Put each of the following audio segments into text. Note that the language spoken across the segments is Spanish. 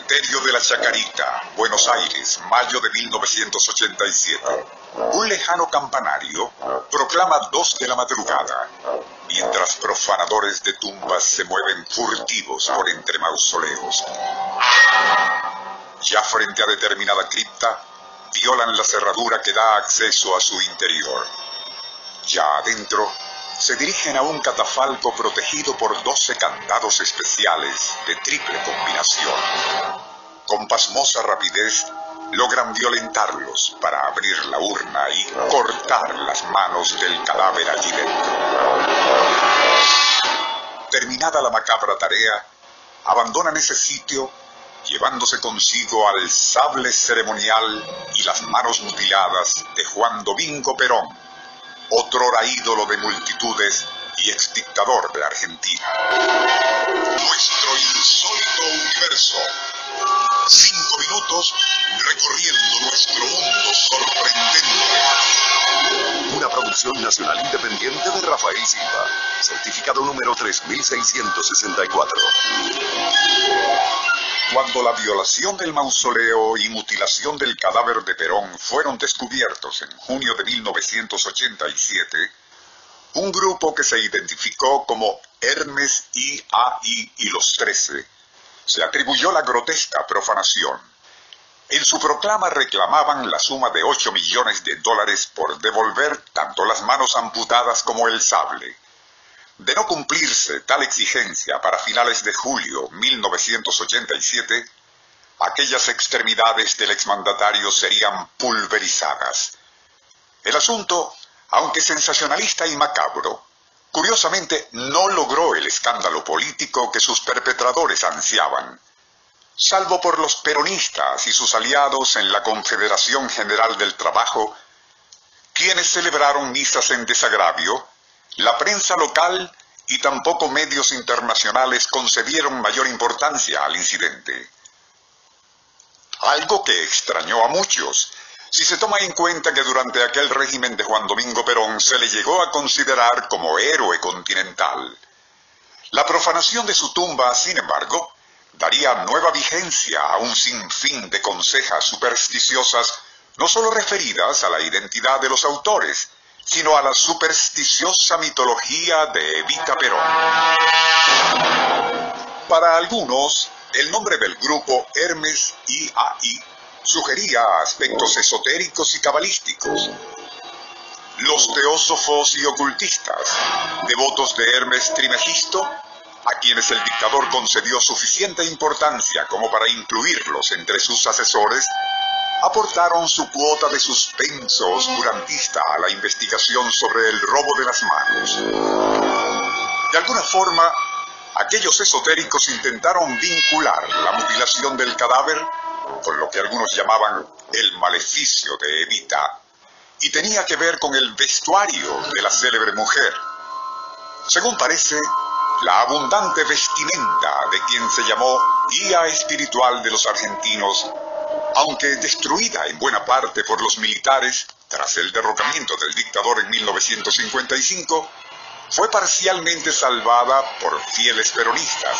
Cementerio de la Chacarita, Buenos Aires, mayo de 1987. Un lejano campanario proclama dos de la madrugada, mientras profanadores de tumbas se mueven furtivos por entre mausoleos. Ya frente a determinada cripta, violan la cerradura que da acceso a su interior. Ya adentro, se dirigen a un catafalco protegido por doce candados especiales de triple combinación. Con pasmosa rapidez logran violentarlos para abrir la urna y cortar las manos del cadáver allí dentro. Terminada la macabra tarea, abandonan ese sitio llevándose consigo al sable ceremonial y las manos mutiladas de Juan Domingo Perón, otrora ídolo de multitudes y exdictador de Argentina. Nuestro insólito universo. Cinco minutos recorriendo nuestro mundo sorprendente. Una producción nacional independiente de Rafael Silva. Certificado número 3664. Cuando la violación del mausoleo y mutilación del cadáver de Perón fueron descubiertos en junio de 1987, un grupo que se identificó como Hermes IAI y los Trece se atribuyó la grotesca profanación. En su proclama reclamaban la suma de 8 millones de dólares por devolver tanto las manos amputadas como el sable. De no cumplirse tal exigencia para finales de julio 1987, aquellas extremidades del exmandatario serían pulverizadas. El asunto, aunque sensacionalista y macabro, curiosamente no logró el escándalo político que sus perpetradores ansiaban. Salvo por los peronistas y sus aliados en la Confederación General del Trabajo, quienes celebraron misas en desagravio, la prensa local y tampoco medios internacionales concedieron mayor importancia al incidente. Algo que extrañó a muchos, si se toma en cuenta que durante aquel régimen de Juan Domingo Perón se le llegó a considerar como héroe continental. La profanación de su tumba, sin embargo, daría nueva vigencia a un sinfín de consejas supersticiosas, no solo referidas a la identidad de los autores, sino a la supersticiosa mitología de Evita Perón. Para algunos, el nombre del grupo Hermes IAI sugería aspectos esotéricos y cabalísticos. Los teósofos y ocultistas, devotos de Hermes Trimegisto, a quienes el dictador concedió suficiente importancia como para incluirlos entre sus asesores, aportaron su cuota de suspenso oscurantista a la investigación sobre el robo de las manos. De alguna forma, aquellos esotéricos intentaron vincular la mutilación del cadáver con lo que algunos llamaban el maleficio de Evita, y tenía que ver con el vestuario de la célebre mujer. Según parece, la abundante vestimenta de quien se llamó guía espiritual de los argentinos aunque destruida en buena parte por los militares tras el derrocamiento del dictador en 1955, fue parcialmente salvada por fieles peronistas,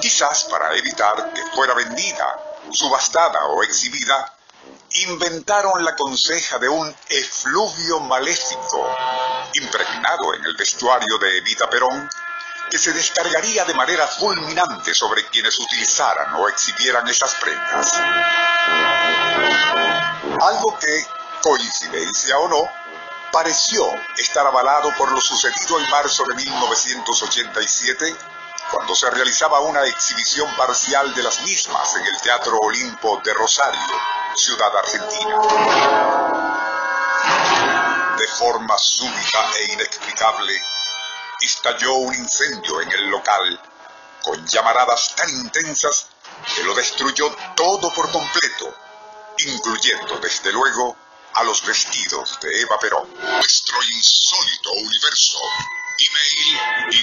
quizás para evitar que fuera vendida, subastada o exhibida, inventaron la conseja de un efluvio maléfico impregnado en el vestuario de Evita Perón que se descargaría de manera fulminante sobre quienes utilizaran o exhibieran esas prendas. Algo que, coincidencia o no, pareció estar avalado por lo sucedido en marzo de 1987 cuando se realizaba una exhibición parcial de las mismas en el Teatro Olimpo de Rosario, ciudad argentina. De forma súbita e inexplicable, estalló un incendio en el local, con llamaradas tan intensas que lo destruyó todo por completo, incluyendo desde luego a los vestidos de Eva Perón. Nuestro insólito universo. Email